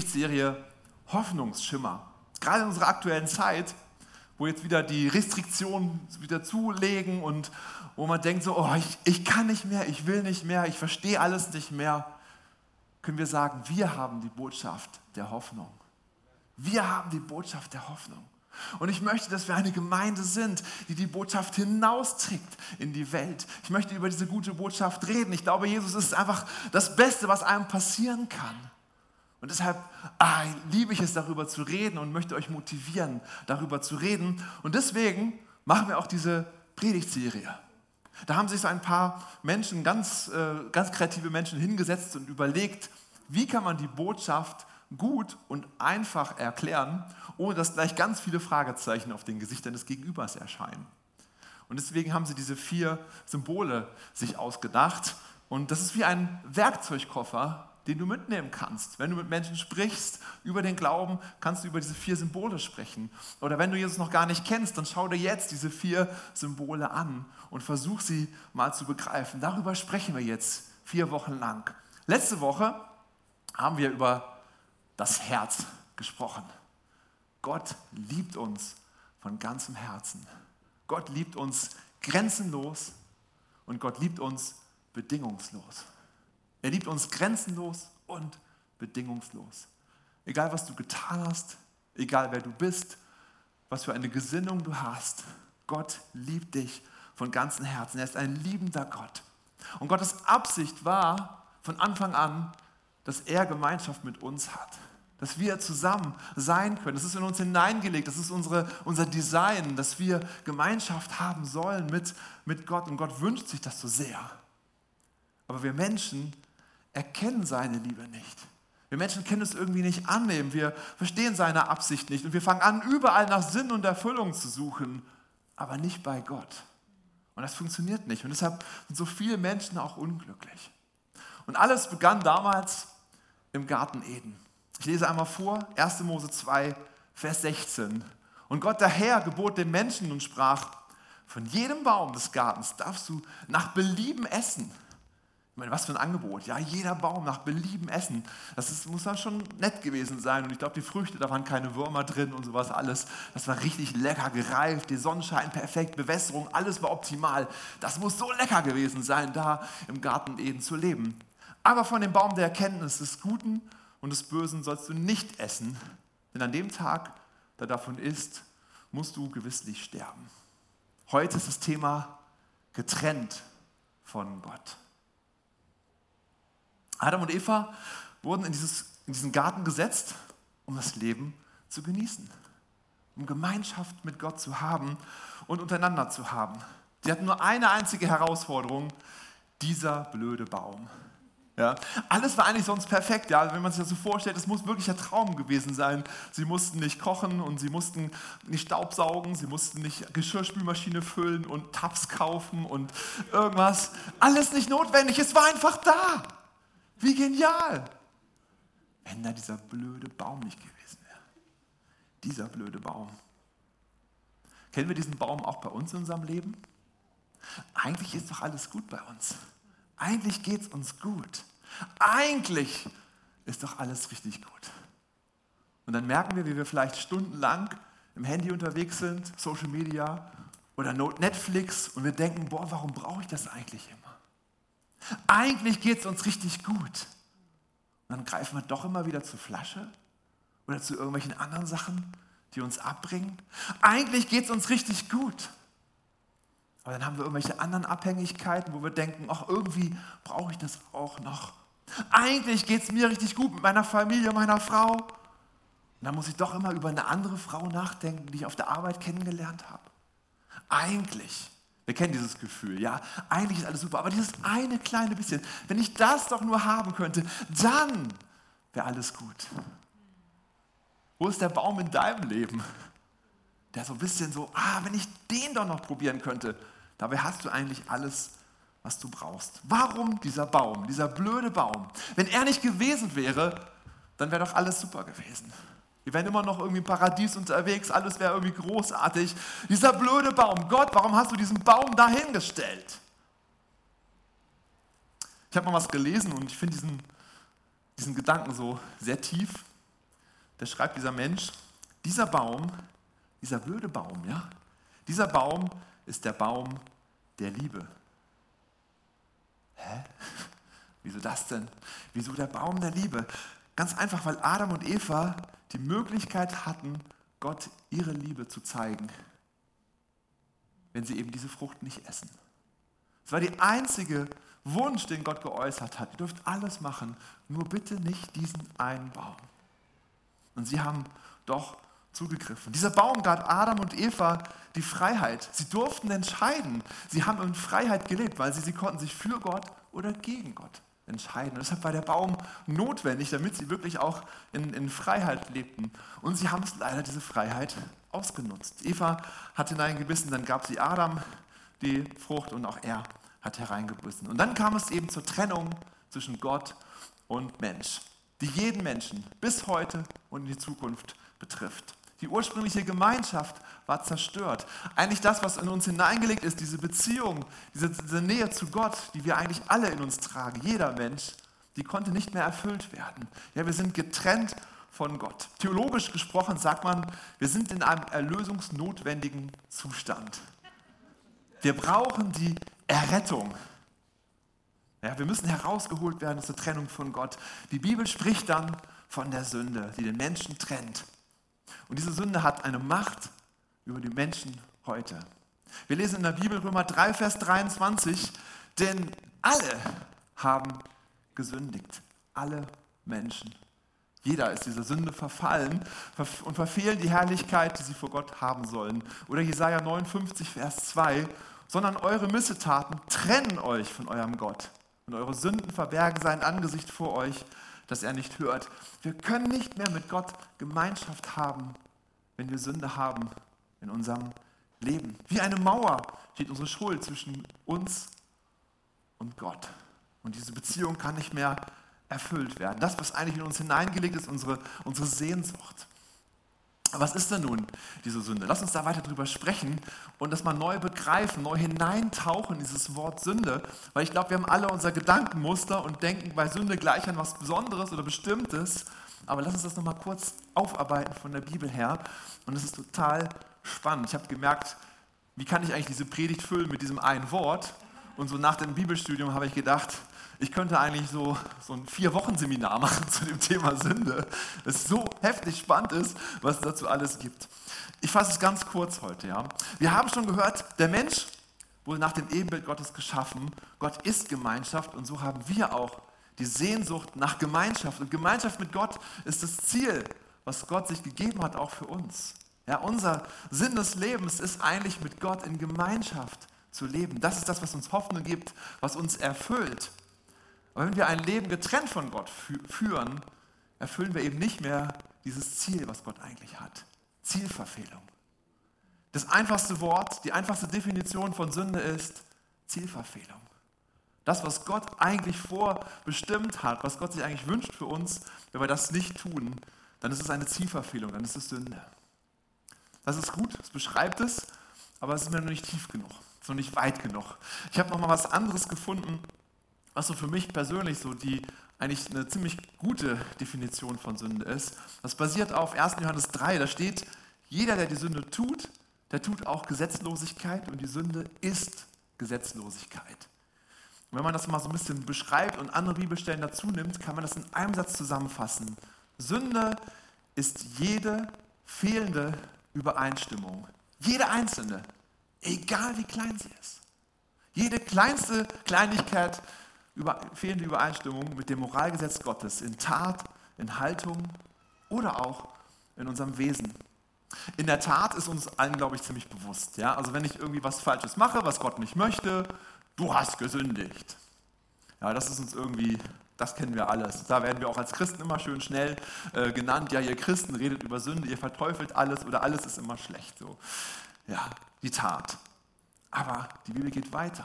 Serie Hoffnungsschimmer. Gerade in unserer aktuellen Zeit, wo jetzt wieder die Restriktionen wieder zulegen und wo man denkt so, oh, ich, ich kann nicht mehr, ich will nicht mehr, ich verstehe alles nicht mehr, können wir sagen, wir haben die Botschaft der Hoffnung. Wir haben die Botschaft der Hoffnung. Und ich möchte, dass wir eine Gemeinde sind, die die Botschaft hinausträgt in die Welt. Ich möchte über diese gute Botschaft reden. Ich glaube, Jesus ist einfach das Beste, was einem passieren kann. Und deshalb ah, liebe ich es, darüber zu reden und möchte euch motivieren, darüber zu reden. Und deswegen machen wir auch diese Predigtserie. Da haben sich so ein paar Menschen, ganz, äh, ganz kreative Menschen hingesetzt und überlegt, wie kann man die Botschaft gut und einfach erklären, ohne dass gleich ganz viele Fragezeichen auf den Gesichtern des Gegenübers erscheinen. Und deswegen haben sie diese vier Symbole sich ausgedacht. Und das ist wie ein Werkzeugkoffer, den du mitnehmen kannst. Wenn du mit Menschen sprichst über den Glauben, kannst du über diese vier Symbole sprechen. Oder wenn du Jesus noch gar nicht kennst, dann schau dir jetzt diese vier Symbole an und versuch sie mal zu begreifen. Darüber sprechen wir jetzt vier Wochen lang. Letzte Woche haben wir über das Herz gesprochen. Gott liebt uns von ganzem Herzen. Gott liebt uns grenzenlos und Gott liebt uns bedingungslos. Er liebt uns grenzenlos und bedingungslos. Egal was du getan hast, egal wer du bist, was für eine Gesinnung du hast, Gott liebt dich von ganzem Herzen. Er ist ein liebender Gott. Und Gottes Absicht war von Anfang an, dass er Gemeinschaft mit uns hat. Dass wir zusammen sein können. Das ist in uns hineingelegt. Das ist unsere, unser Design, dass wir Gemeinschaft haben sollen mit, mit Gott. Und Gott wünscht sich das so sehr. Aber wir Menschen erkennen seine Liebe nicht. Wir Menschen können es irgendwie nicht annehmen. Wir verstehen seine Absicht nicht. Und wir fangen an, überall nach Sinn und Erfüllung zu suchen, aber nicht bei Gott. Und das funktioniert nicht. Und deshalb sind so viele Menschen auch unglücklich. Und alles begann damals im Garten Eden. Ich lese einmal vor, 1. Mose 2, Vers 16. Und Gott der Herr gebot den Menschen und sprach, von jedem Baum des Gartens darfst du nach Belieben essen. Ich meine, was für ein Angebot. Ja, jeder Baum nach Belieben essen. Das ist, muss dann schon nett gewesen sein. Und ich glaube, die Früchte, da waren keine Würmer drin und sowas alles. Das war richtig lecker gereift, der Sonnenschein perfekt, Bewässerung, alles war optimal. Das muss so lecker gewesen sein, da im Garten Eden zu leben. Aber von dem Baum der Erkenntnis des Guten und des Bösen sollst du nicht essen, denn an dem Tag, da davon isst, musst du gewisslich sterben. Heute ist das Thema getrennt von Gott. Adam und Eva wurden in, dieses, in diesen Garten gesetzt, um das Leben zu genießen, um Gemeinschaft mit Gott zu haben und untereinander zu haben. Sie hatten nur eine einzige Herausforderung, dieser blöde Baum. Ja, alles war eigentlich sonst perfekt. Ja, wenn man sich das so vorstellt, es muss wirklich ein Traum gewesen sein. Sie mussten nicht kochen und sie mussten nicht Staubsaugen, sie mussten nicht Geschirrspülmaschine füllen und Tabs kaufen und irgendwas. Alles nicht notwendig, es war einfach da. Wie genial. Wenn da dieser blöde Baum nicht gewesen wäre. Dieser blöde Baum. Kennen wir diesen Baum auch bei uns in unserem Leben? Eigentlich ist doch alles gut bei uns. Eigentlich geht es uns gut. Eigentlich ist doch alles richtig gut. Und dann merken wir, wie wir vielleicht stundenlang im Handy unterwegs sind, Social Media oder Netflix und wir denken, boah, warum brauche ich das eigentlich immer? Eigentlich geht es uns richtig gut. Und dann greifen wir doch immer wieder zur Flasche oder zu irgendwelchen anderen Sachen, die uns abbringen. Eigentlich geht es uns richtig gut. Aber dann haben wir irgendwelche anderen Abhängigkeiten, wo wir denken, ach, irgendwie brauche ich das auch noch. Eigentlich geht es mir richtig gut mit meiner Familie, meiner Frau. Und dann muss ich doch immer über eine andere Frau nachdenken, die ich auf der Arbeit kennengelernt habe. Eigentlich, wir kennen dieses Gefühl, ja, eigentlich ist alles super, aber dieses eine kleine bisschen, wenn ich das doch nur haben könnte, dann wäre alles gut. Wo ist der Baum in deinem Leben? Der so ein bisschen so, ah, wenn ich den doch noch probieren könnte, Dabei hast du eigentlich alles, was du brauchst. Warum dieser Baum, dieser blöde Baum? Wenn er nicht gewesen wäre, dann wäre doch alles super gewesen. Wir wären immer noch irgendwie im Paradies unterwegs, alles wäre irgendwie großartig. Dieser blöde Baum, Gott, warum hast du diesen Baum dahingestellt? Ich habe mal was gelesen und ich finde diesen, diesen Gedanken so sehr tief. da schreibt dieser Mensch, dieser Baum, dieser blöde Baum, ja, dieser Baum ist der Baum der Liebe. Hä? Wieso das denn? Wieso der Baum der Liebe? Ganz einfach, weil Adam und Eva die Möglichkeit hatten, Gott ihre Liebe zu zeigen, wenn sie eben diese Frucht nicht essen. Es war die einzige Wunsch, den Gott geäußert hat. Ihr dürft alles machen, nur bitte nicht diesen einen Baum. Und sie haben doch zugegriffen. Dieser Baum gab Adam und Eva die Freiheit. Sie durften entscheiden. Sie haben in Freiheit gelebt, weil sie, sie konnten sich für Gott oder gegen Gott entscheiden. Und deshalb war der Baum notwendig, damit sie wirklich auch in, in Freiheit lebten. Und sie haben es leider, diese Freiheit, ausgenutzt. Eva hat hineingebissen, dann gab sie Adam die Frucht und auch er hat hereingebissen. Und dann kam es eben zur Trennung zwischen Gott und Mensch, die jeden Menschen bis heute und in die Zukunft betrifft. Die ursprüngliche Gemeinschaft war zerstört. Eigentlich das, was in uns hineingelegt ist, diese Beziehung, diese, diese, Nähe zu Gott, die wir eigentlich alle in uns tragen, jeder Mensch, die konnte nicht mehr erfüllt werden. Ja, wir sind getrennt von Gott. Theologisch gesprochen sagt man, wir sind in einem erlösungsnotwendigen Zustand. Wir brauchen die Errettung. Ja, wir müssen herausgeholt werden aus der Trennung von Gott. Die Bibel spricht dann von der Sünde, die den Menschen trennt. Und diese Sünde hat eine Macht über die Menschen heute. Wir lesen in der Bibel Römer 3, Vers 23, denn alle haben gesündigt. Alle Menschen. Jeder ist dieser Sünde verfallen und verfehlen die Herrlichkeit, die sie vor Gott haben sollen. Oder Jesaja 59, Vers 2, sondern eure Missetaten trennen euch von eurem Gott und eure Sünden verbergen sein Angesicht vor euch dass er nicht hört. Wir können nicht mehr mit Gott Gemeinschaft haben, wenn wir Sünde haben in unserem Leben. Wie eine Mauer steht unsere Schuld zwischen uns und Gott. Und diese Beziehung kann nicht mehr erfüllt werden. Das, was eigentlich in uns hineingelegt ist, unsere, unsere Sehnsucht. Was ist denn nun diese Sünde? Lass uns da weiter drüber sprechen und das mal neu begreifen, neu hineintauchen in dieses Wort Sünde, weil ich glaube, wir haben alle unser Gedankenmuster und denken bei Sünde gleich an was Besonderes oder Bestimmtes. Aber lass uns das nochmal kurz aufarbeiten von der Bibel her. Und es ist total spannend. Ich habe gemerkt, wie kann ich eigentlich diese Predigt füllen mit diesem einen Wort? Und so nach dem Bibelstudium habe ich gedacht, ich könnte eigentlich so, so ein Vier-Wochen-Seminar machen zu dem Thema Sünde, das so heftig spannend ist, was es dazu alles gibt. Ich fasse es ganz kurz heute. Ja. Wir haben schon gehört, der Mensch wurde nach dem Ebenbild Gottes geschaffen. Gott ist Gemeinschaft und so haben wir auch die Sehnsucht nach Gemeinschaft. Und Gemeinschaft mit Gott ist das Ziel, was Gott sich gegeben hat, auch für uns. Ja, unser Sinn des Lebens ist eigentlich mit Gott in Gemeinschaft zu leben. Das ist das, was uns Hoffnung gibt, was uns erfüllt. Aber wenn wir ein Leben getrennt von Gott führen, erfüllen wir eben nicht mehr dieses Ziel, was Gott eigentlich hat. Zielverfehlung. Das einfachste Wort, die einfachste Definition von Sünde ist Zielverfehlung. Das, was Gott eigentlich vorbestimmt hat, was Gott sich eigentlich wünscht für uns, wenn wir das nicht tun, dann ist es eine Zielverfehlung, dann ist es Sünde. Das ist gut, es beschreibt es, aber es ist mir noch nicht tief genug, es ist noch nicht weit genug. Ich habe noch mal was anderes gefunden, was so für mich persönlich so die eigentlich eine ziemlich gute Definition von Sünde ist. Das basiert auf 1. Johannes 3, da steht, jeder, der die Sünde tut, der tut auch Gesetzlosigkeit und die Sünde ist Gesetzlosigkeit. Und wenn man das mal so ein bisschen beschreibt und andere Bibelstellen dazu nimmt, kann man das in einem Satz zusammenfassen. Sünde ist jede fehlende Übereinstimmung. Jede einzelne, egal wie klein sie ist. Jede kleinste Kleinigkeit über, fehlende Übereinstimmung mit dem Moralgesetz Gottes in Tat, in Haltung oder auch in unserem Wesen. In der Tat ist uns allen, glaube ich, ziemlich bewusst. Ja? Also wenn ich irgendwie was Falsches mache, was Gott nicht möchte, du hast gesündigt. Ja, das ist uns irgendwie, das kennen wir alles. Da werden wir auch als Christen immer schön schnell äh, genannt. Ja, ihr Christen redet über Sünde, ihr verteufelt alles oder alles ist immer schlecht. So. Ja, die Tat. Aber die Bibel geht weiter.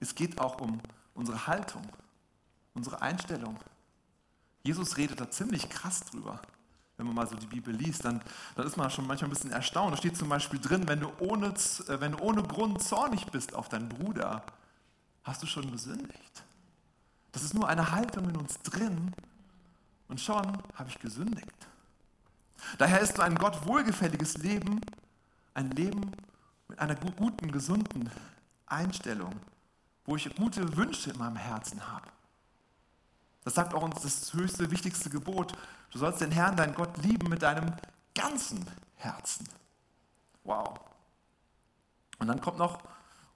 Es geht auch um unsere Haltung, unsere Einstellung. Jesus redet da ziemlich krass drüber. Wenn man mal so die Bibel liest, dann, dann ist man schon manchmal ein bisschen erstaunt. Da steht zum Beispiel drin, wenn du, ohne, äh, wenn du ohne Grund zornig bist auf deinen Bruder, hast du schon gesündigt. Das ist nur eine Haltung in uns drin und schon habe ich gesündigt. Daher ist so ein Gott wohlgefälliges Leben ein Leben mit einer guten, gesunden Einstellung, wo ich gute Wünsche in meinem Herzen habe. Das sagt auch uns das höchste, wichtigste Gebot. Du sollst den Herrn, deinen Gott, lieben mit deinem ganzen Herzen. Wow. Und dann kommt noch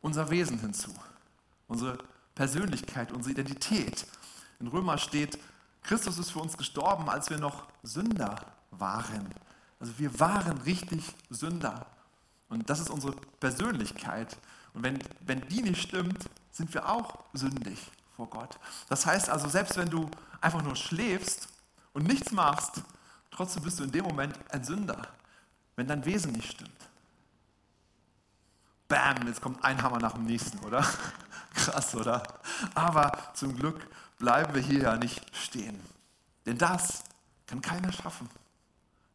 unser Wesen hinzu, unsere Persönlichkeit, unsere Identität. In Römer steht, Christus ist für uns gestorben, als wir noch Sünder waren. Also wir waren richtig Sünder. Und das ist unsere Persönlichkeit. Und wenn, wenn die nicht stimmt, sind wir auch sündig vor Gott. Das heißt also, selbst wenn du einfach nur schläfst und nichts machst, trotzdem bist du in dem Moment ein Sünder, wenn dein Wesen nicht stimmt. Bam, jetzt kommt ein Hammer nach dem nächsten, oder? Krass, oder? Aber zum Glück bleiben wir hier ja nicht stehen. Denn das kann keiner schaffen.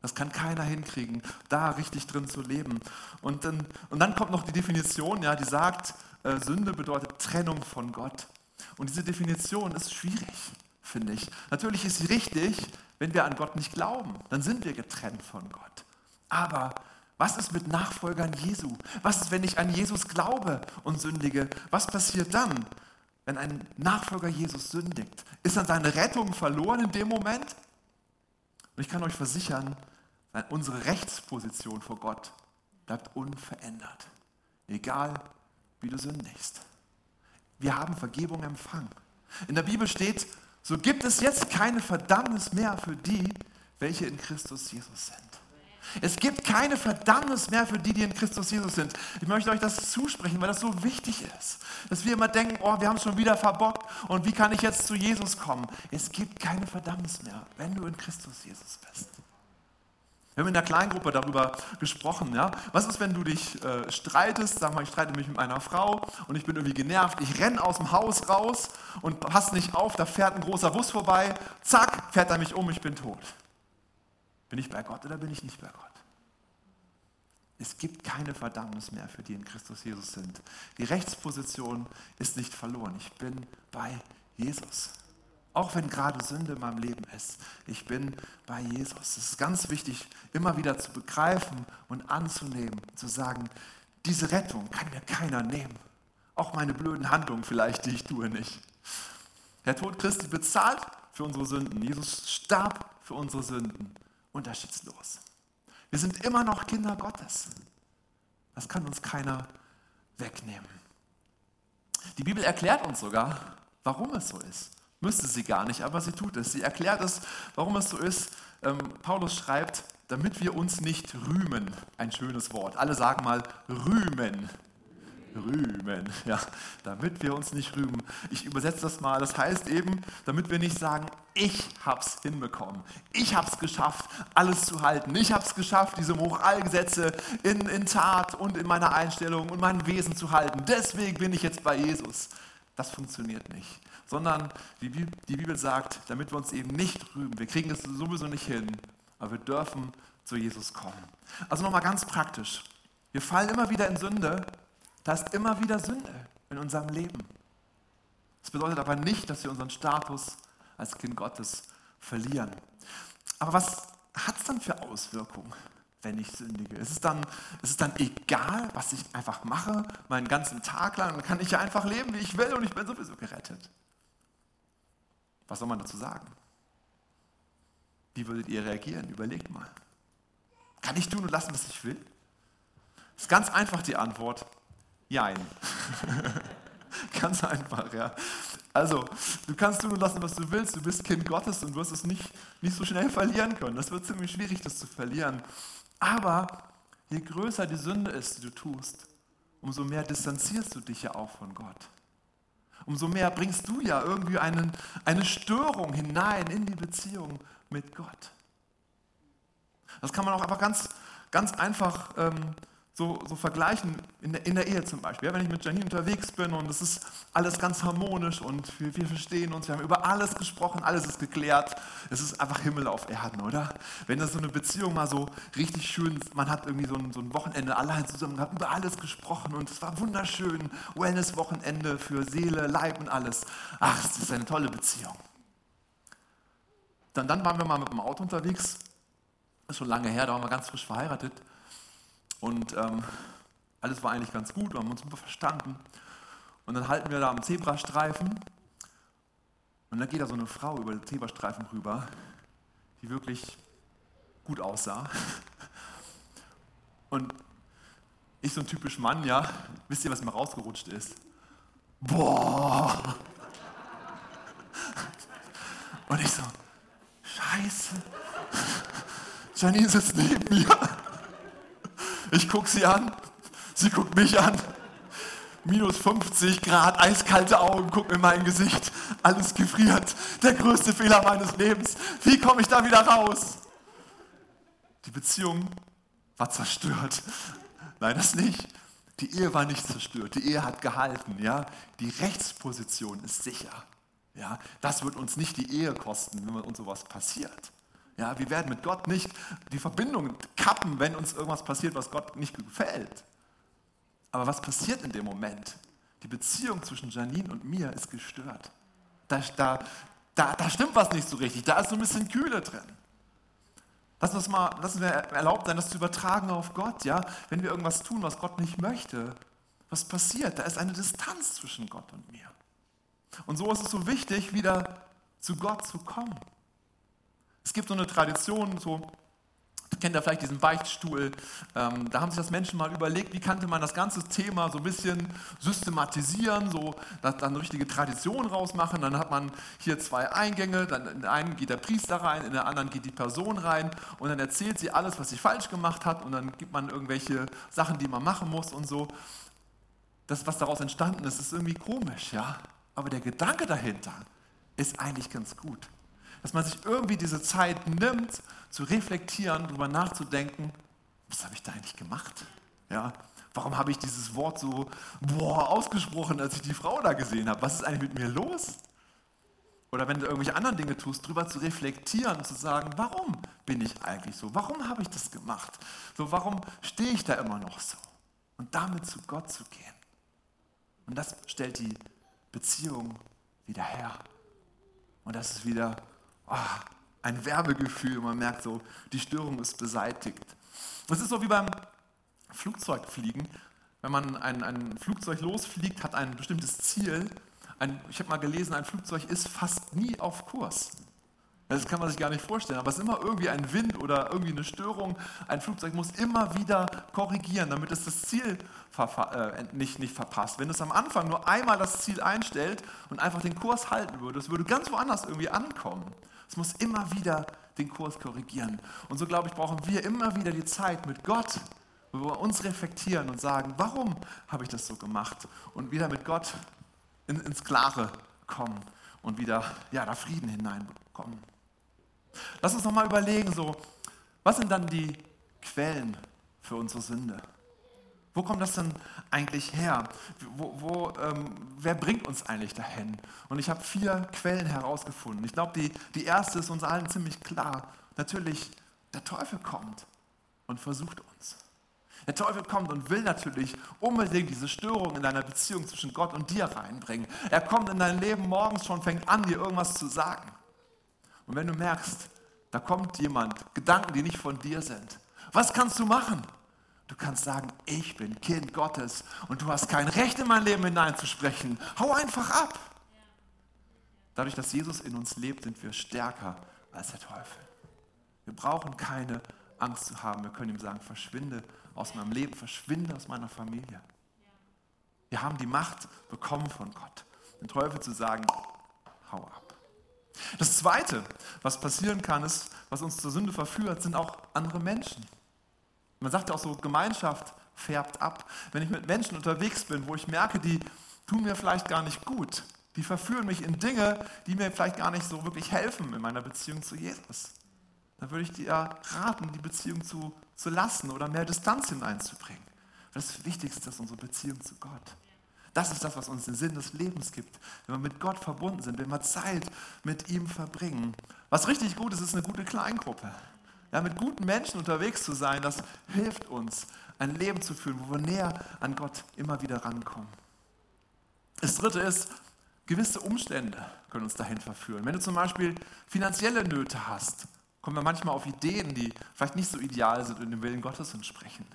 Das kann keiner hinkriegen, da richtig drin zu leben. Und dann, und dann kommt noch die Definition, ja, die sagt, äh, Sünde bedeutet Trennung von Gott. Und diese Definition ist schwierig, finde ich. Natürlich ist sie richtig, wenn wir an Gott nicht glauben. Dann sind wir getrennt von Gott. Aber was ist mit Nachfolgern Jesu? Was ist, wenn ich an Jesus glaube und sündige? Was passiert dann, wenn ein Nachfolger Jesus sündigt? Ist dann seine Rettung verloren in dem Moment? Und ich kann euch versichern, unsere Rechtsposition vor Gott bleibt unverändert. Egal, wie du sündigst. Wir haben Vergebung empfangen. In der Bibel steht, so gibt es jetzt keine Verdammnis mehr für die, welche in Christus Jesus sind. Es gibt keine Verdammnis mehr für die, die in Christus Jesus sind. Ich möchte euch das zusprechen, weil das so wichtig ist. Dass wir immer denken, oh, wir haben es schon wieder verbockt und wie kann ich jetzt zu Jesus kommen? Es gibt keine Verdammnis mehr, wenn du in Christus Jesus bist. Wir haben in der Kleingruppe darüber gesprochen. Ja? Was ist, wenn du dich äh, streitest? Sag mal, ich streite mich mit meiner Frau und ich bin irgendwie genervt. Ich renne aus dem Haus raus und passe nicht auf, da fährt ein großer Bus vorbei. Zack, fährt er mich um, ich bin tot. Bin ich bei Gott oder bin ich nicht bei Gott? Es gibt keine Verdammnis mehr für die in Christus Jesus sind. Die Rechtsposition ist nicht verloren. Ich bin bei Jesus. Auch wenn gerade Sünde in meinem Leben ist, ich bin bei Jesus. Es ist ganz wichtig, immer wieder zu begreifen und anzunehmen, zu sagen, diese Rettung kann mir keiner nehmen. Auch meine blöden Handlungen vielleicht, die ich tue, nicht. Der Tod Christi bezahlt für unsere Sünden. Jesus starb für unsere Sünden. Unterschiedslos. Wir sind immer noch Kinder Gottes. Das kann uns keiner wegnehmen. Die Bibel erklärt uns sogar, warum es so ist. Müsste sie gar nicht, aber sie tut es. Sie erklärt es, warum es so ist. Ähm, Paulus schreibt, damit wir uns nicht rühmen. Ein schönes Wort. Alle sagen mal rühmen. Rühmen, ja, damit wir uns nicht rühmen. Ich übersetze das mal. Das heißt eben, damit wir nicht sagen, ich hab's hinbekommen. Ich hab's geschafft, alles zu halten. Ich hab's geschafft, diese Moralgesetze in, in Tat und in meiner Einstellung und meinem Wesen zu halten. Deswegen bin ich jetzt bei Jesus. Das funktioniert nicht. Sondern die Bibel sagt, damit wir uns eben nicht rühmen. Wir kriegen es sowieso nicht hin, aber wir dürfen zu Jesus kommen. Also nochmal ganz praktisch. Wir fallen immer wieder in Sünde. Da ist immer wieder Sünde in unserem Leben. Das bedeutet aber nicht, dass wir unseren Status als Kind Gottes verlieren. Aber was hat es dann für Auswirkungen? wenn ich sündige? Ist es dann, ist es dann egal, was ich einfach mache, meinen ganzen Tag lang? Dann kann ich ja einfach leben, wie ich will und ich bin sowieso gerettet. Was soll man dazu sagen? Wie würdet ihr reagieren? Überlegt mal. Kann ich tun und lassen, was ich will? Ist ganz einfach die Antwort. Jein. ganz einfach, ja. Also, du kannst tun und lassen, was du willst. Du bist Kind Gottes und wirst es nicht, nicht so schnell verlieren können. Das wird ziemlich schwierig, das zu verlieren. Aber je größer die Sünde ist, die du tust, umso mehr distanzierst du dich ja auch von Gott. Umso mehr bringst du ja irgendwie einen, eine Störung hinein in die Beziehung mit Gott. Das kann man auch einfach ganz, ganz einfach ähm, so, so vergleichen in der, in der Ehe zum Beispiel. Ja, wenn ich mit Janine unterwegs bin und es ist alles ganz harmonisch und wir, wir verstehen uns, wir haben über alles gesprochen, alles ist geklärt. Es ist einfach Himmel auf Erden, oder? Wenn das so eine Beziehung mal so richtig schön, man hat irgendwie so ein, so ein Wochenende allein zusammen, hat über alles gesprochen und es war wunderschön. Wellness-Wochenende für Seele, Leib und alles. Ach, es ist eine tolle Beziehung. Dann, dann waren wir mal mit dem Auto unterwegs Das ist schon lange her, da waren wir ganz frisch verheiratet. Und ähm, alles war eigentlich ganz gut, wir haben uns super verstanden. Und dann halten wir da am Zebrastreifen. Und dann geht da so eine Frau über den Zebrastreifen rüber, die wirklich gut aussah. Und ich so ein typisch Mann, ja, wisst ihr, was mir rausgerutscht ist? Boah! Und ich so, scheiße. Janine sitzt neben mir. Ich gucke sie an, sie guckt mich an. Minus 50 Grad, eiskalte Augen, guck mir mein Gesicht. Alles gefriert. Der größte Fehler meines Lebens. Wie komme ich da wieder raus? Die Beziehung war zerstört. Nein, das nicht. Die Ehe war nicht zerstört. Die Ehe hat gehalten. Ja? Die Rechtsposition ist sicher. Ja? Das wird uns nicht die Ehe kosten, wenn uns sowas passiert. Ja, wir werden mit Gott nicht die Verbindung kappen, wenn uns irgendwas passiert, was Gott nicht gefällt. Aber was passiert in dem Moment? Die Beziehung zwischen Janine und mir ist gestört. Da, da, da, da stimmt was nicht so richtig. Da ist so ein bisschen Kühle drin. Lass uns mal, lass mir erlaubt sein, das zu übertragen auf Gott. Ja? Wenn wir irgendwas tun, was Gott nicht möchte, was passiert? Da ist eine Distanz zwischen Gott und mir. Und so ist es so wichtig, wieder zu Gott zu kommen. Es gibt so eine Tradition, so kennt ihr vielleicht diesen Beichtstuhl. Ähm, da haben sich das Menschen mal überlegt, wie könnte man das ganze Thema so ein bisschen systematisieren, so dann eine richtige Tradition rausmachen. Dann hat man hier zwei Eingänge, dann in einen geht der Priester rein, in den anderen geht die Person rein und dann erzählt sie alles, was sie falsch gemacht hat und dann gibt man irgendwelche Sachen, die man machen muss und so. Das, was daraus entstanden ist, ist irgendwie komisch, ja. Aber der Gedanke dahinter ist eigentlich ganz gut dass man sich irgendwie diese Zeit nimmt, zu reflektieren, darüber nachzudenken, was habe ich da eigentlich gemacht? Ja, warum habe ich dieses Wort so boah, ausgesprochen, als ich die Frau da gesehen habe? Was ist eigentlich mit mir los? Oder wenn du irgendwelche anderen Dinge tust, darüber zu reflektieren und zu sagen, warum bin ich eigentlich so? Warum habe ich das gemacht? So, warum stehe ich da immer noch so? Und damit zu Gott zu gehen. Und das stellt die Beziehung wieder her. Und das ist wieder oh, ein Werbegefühl. Man merkt so, die Störung ist beseitigt. Das ist so wie beim Flugzeugfliegen. Wenn man ein, ein Flugzeug losfliegt, hat ein bestimmtes Ziel. Ein, ich habe mal gelesen, ein Flugzeug ist fast nie auf Kurs. Das kann man sich gar nicht vorstellen, aber es ist immer irgendwie ein Wind oder irgendwie eine Störung. Ein Flugzeug muss immer wieder korrigieren, damit es das Ziel äh, nicht, nicht verpasst. Wenn es am Anfang nur einmal das Ziel einstellt und einfach den Kurs halten würde, es würde ganz woanders irgendwie ankommen. Es muss immer wieder den Kurs korrigieren. Und so, glaube ich, brauchen wir immer wieder die Zeit mit Gott, wo wir uns reflektieren und sagen, warum habe ich das so gemacht? Und wieder mit Gott in, ins Klare kommen und wieder ja, da Frieden hineinbekommen. Lass uns nochmal überlegen, so, was sind dann die Quellen für unsere Sünde? Wo kommt das denn eigentlich her? Wo, wo, ähm, wer bringt uns eigentlich dahin? Und ich habe vier Quellen herausgefunden. Ich glaube, die, die erste ist uns allen ziemlich klar. Natürlich, der Teufel kommt und versucht uns. Der Teufel kommt und will natürlich unbedingt diese Störung in deiner Beziehung zwischen Gott und dir reinbringen. Er kommt in dein Leben morgens schon, fängt an, dir irgendwas zu sagen. Und wenn du merkst, da kommt jemand, Gedanken, die nicht von dir sind, was kannst du machen? Du kannst sagen, ich bin Kind Gottes und du hast kein Recht in mein Leben hineinzusprechen. Hau einfach ab. Dadurch, dass Jesus in uns lebt, sind wir stärker als der Teufel. Wir brauchen keine Angst zu haben. Wir können ihm sagen, verschwinde aus meinem Leben, verschwinde aus meiner Familie. Wir haben die Macht bekommen von Gott, den Teufel zu sagen, hau ab. Das Zweite, was passieren kann, ist, was uns zur Sünde verführt, sind auch andere Menschen. Man sagt ja auch so, Gemeinschaft färbt ab. Wenn ich mit Menschen unterwegs bin, wo ich merke, die tun mir vielleicht gar nicht gut, die verführen mich in Dinge, die mir vielleicht gar nicht so wirklich helfen in meiner Beziehung zu Jesus, dann würde ich dir raten, die Beziehung zu, zu lassen oder mehr Distanz hineinzubringen. Das Wichtigste ist unsere Beziehung zu Gott. Das ist das, was uns den Sinn des Lebens gibt. Wenn wir mit Gott verbunden sind, wenn wir Zeit mit ihm verbringen. Was richtig gut ist, ist eine gute Kleingruppe. Ja, mit guten Menschen unterwegs zu sein, das hilft uns, ein Leben zu führen, wo wir näher an Gott immer wieder rankommen. Das dritte ist, gewisse Umstände können uns dahin verführen. Wenn du zum Beispiel finanzielle Nöte hast, kommen wir manchmal auf Ideen, die vielleicht nicht so ideal sind und dem Willen Gottes entsprechen.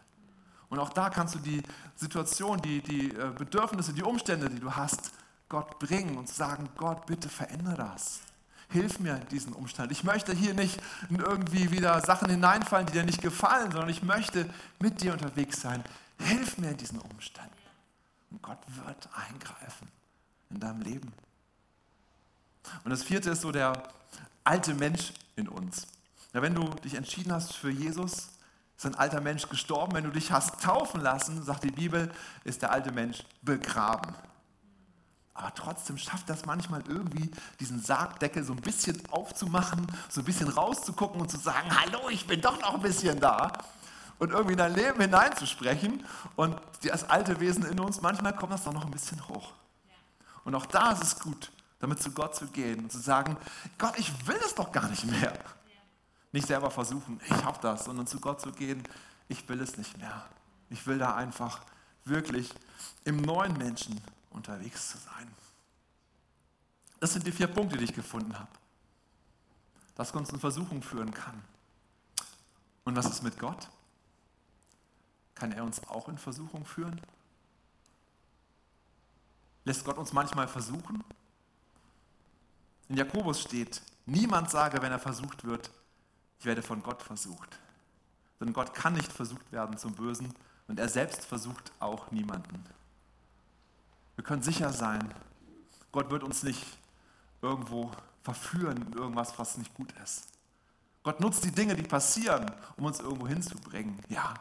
Und auch da kannst du die Situation, die, die äh, Bedürfnisse, die Umstände, die du hast, Gott bringen und sagen, Gott, bitte verändere das. Hilf mir in diesen Umstand. Ich möchte hier nicht in irgendwie wieder Sachen hineinfallen, die dir nicht gefallen, sondern ich möchte mit dir unterwegs sein. Hilf mir in diesen Umständen. Und Gott wird eingreifen in deinem Leben. Und das vierte ist so der alte Mensch in uns. Ja, wenn du dich entschieden hast für Jesus, ist ein alter Mensch gestorben. Wenn du dich hast taufen lassen, sagt die Bibel, ist der alte Mensch begraben. Aber trotzdem schafft das manchmal irgendwie, diesen Sargdeckel so ein bisschen aufzumachen, so ein bisschen rauszugucken und zu sagen, hallo, ich bin doch noch ein bisschen da. Und irgendwie in dein Leben hineinzusprechen. Und das alte Wesen in uns, manchmal kommt das doch noch ein bisschen hoch. Und auch da ist es gut, damit zu Gott zu gehen und zu sagen, Gott, ich will es doch gar nicht mehr. Nicht selber versuchen, ich habe das, sondern zu Gott zu gehen, ich will es nicht mehr. Ich will da einfach wirklich im neuen Menschen unterwegs zu sein. Das sind die vier Punkte, die ich gefunden habe. Das uns in Versuchung führen kann. Und was ist mit Gott? Kann er uns auch in Versuchung führen? Lässt Gott uns manchmal versuchen? In Jakobus steht, niemand sage, wenn er versucht wird, ich werde von Gott versucht. Denn Gott kann nicht versucht werden zum Bösen und er selbst versucht auch niemanden. Wir können sicher sein, Gott wird uns nicht irgendwo verführen in irgendwas, was nicht gut ist. Gott nutzt die Dinge, die passieren, um uns irgendwo hinzubringen. Ja.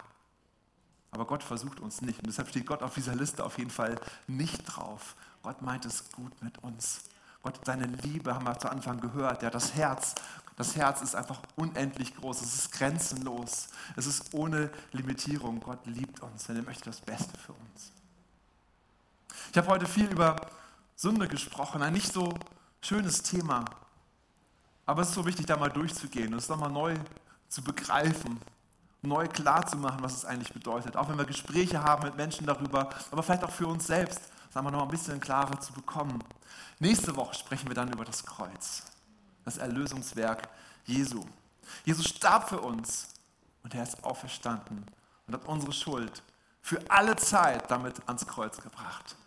Aber Gott versucht uns nicht. Und deshalb steht Gott auf dieser Liste auf jeden Fall nicht drauf. Gott meint es gut mit uns. Gott, seine Liebe haben wir zu Anfang gehört. Ja, das Herz, das Herz ist einfach unendlich groß. Es ist grenzenlos. Es ist ohne Limitierung. Gott liebt uns, denn er möchte das Beste für uns. Ich habe heute viel über Sünde gesprochen, ein nicht so schönes Thema. Aber es ist so wichtig, da mal durchzugehen und es nochmal neu zu begreifen, neu klarzumachen, was es eigentlich bedeutet. Auch wenn wir Gespräche haben mit Menschen darüber, aber vielleicht auch für uns selbst, das einmal noch ein bisschen klarer zu bekommen. Nächste Woche sprechen wir dann über das Kreuz, das Erlösungswerk Jesu. Jesus starb für uns und er ist auferstanden und hat unsere Schuld für alle Zeit damit ans Kreuz gebracht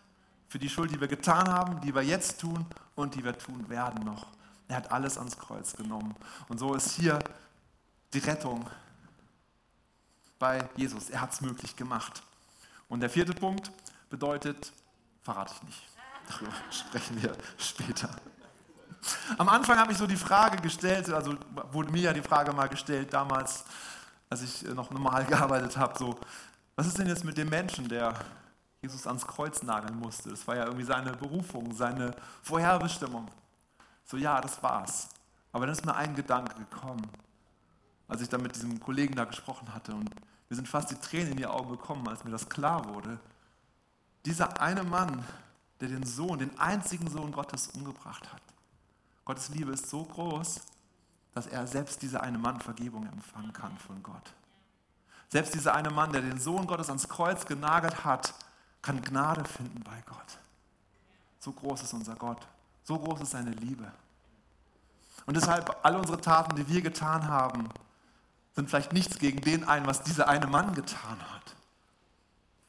für die Schuld, die wir getan haben, die wir jetzt tun und die wir tun werden noch. Er hat alles ans Kreuz genommen. Und so ist hier die Rettung bei Jesus. Er hat es möglich gemacht. Und der vierte Punkt bedeutet, verrate ich nicht. Darüber sprechen wir später. Am Anfang habe ich so die Frage gestellt, also wurde mir ja die Frage mal gestellt damals, als ich noch normal gearbeitet habe, so, was ist denn jetzt mit dem Menschen, der Jesus ans Kreuz nageln musste. Das war ja irgendwie seine Berufung, seine Vorherbestimmung. So, ja, das war's. Aber dann ist mir ein Gedanke gekommen, als ich dann mit diesem Kollegen da gesprochen hatte. Und mir sind fast die Tränen in die Augen gekommen, als mir das klar wurde. Dieser eine Mann, der den Sohn, den einzigen Sohn Gottes umgebracht hat. Gottes Liebe ist so groß, dass er selbst dieser eine Mann Vergebung empfangen kann von Gott. Selbst dieser eine Mann, der den Sohn Gottes ans Kreuz genagelt hat, kann Gnade finden bei Gott. So groß ist unser Gott. So groß ist seine Liebe. Und deshalb, alle unsere Taten, die wir getan haben, sind vielleicht nichts gegen den ein, was dieser eine Mann getan hat.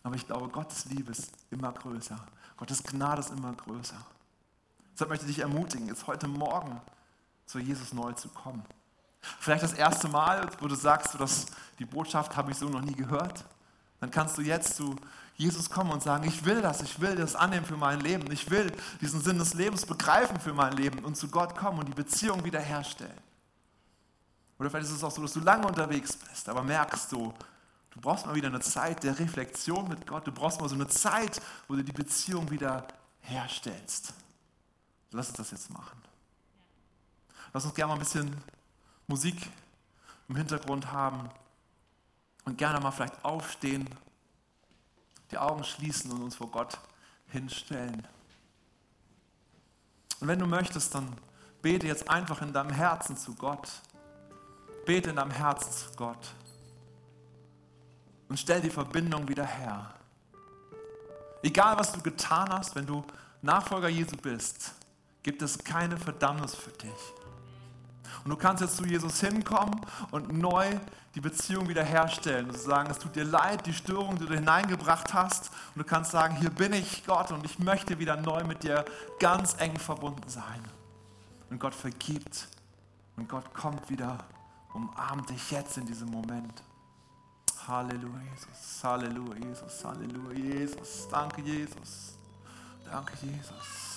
Aber ich glaube, Gottes Liebe ist immer größer. Gottes Gnade ist immer größer. Deshalb möchte ich dich ermutigen, jetzt heute Morgen zu Jesus neu zu kommen. Vielleicht das erste Mal, wo du sagst, dass die Botschaft habe ich so noch nie gehört. Dann kannst du jetzt zu Jesus kommen und sagen, ich will das, ich will das annehmen für mein Leben, ich will diesen Sinn des Lebens begreifen für mein Leben und zu Gott kommen und die Beziehung wiederherstellen. Oder vielleicht ist es auch so, dass du lange unterwegs bist, aber merkst du, du brauchst mal wieder eine Zeit der Reflexion mit Gott, du brauchst mal so eine Zeit, wo du die Beziehung wieder herstellst. Lass uns das jetzt machen. Lass uns gerne mal ein bisschen Musik im Hintergrund haben und gerne mal vielleicht aufstehen die Augen schließen und uns vor Gott hinstellen. Und wenn du möchtest, dann bete jetzt einfach in deinem Herzen zu Gott. Bete in deinem Herzen zu Gott. Und stell die Verbindung wieder her. Egal, was du getan hast, wenn du Nachfolger Jesu bist, gibt es keine Verdammnis für dich. Und du kannst jetzt zu Jesus hinkommen und neu die Beziehung wiederherstellen. Und sagen, es tut dir leid, die Störung, die du hineingebracht hast. Und du kannst sagen, hier bin ich Gott und ich möchte wieder neu mit dir ganz eng verbunden sein. Und Gott vergibt. Und Gott kommt wieder, umarmt dich jetzt in diesem Moment. Halleluja, Jesus. Halleluja, Jesus. Halleluja, Jesus. Danke, Jesus. Danke, Jesus.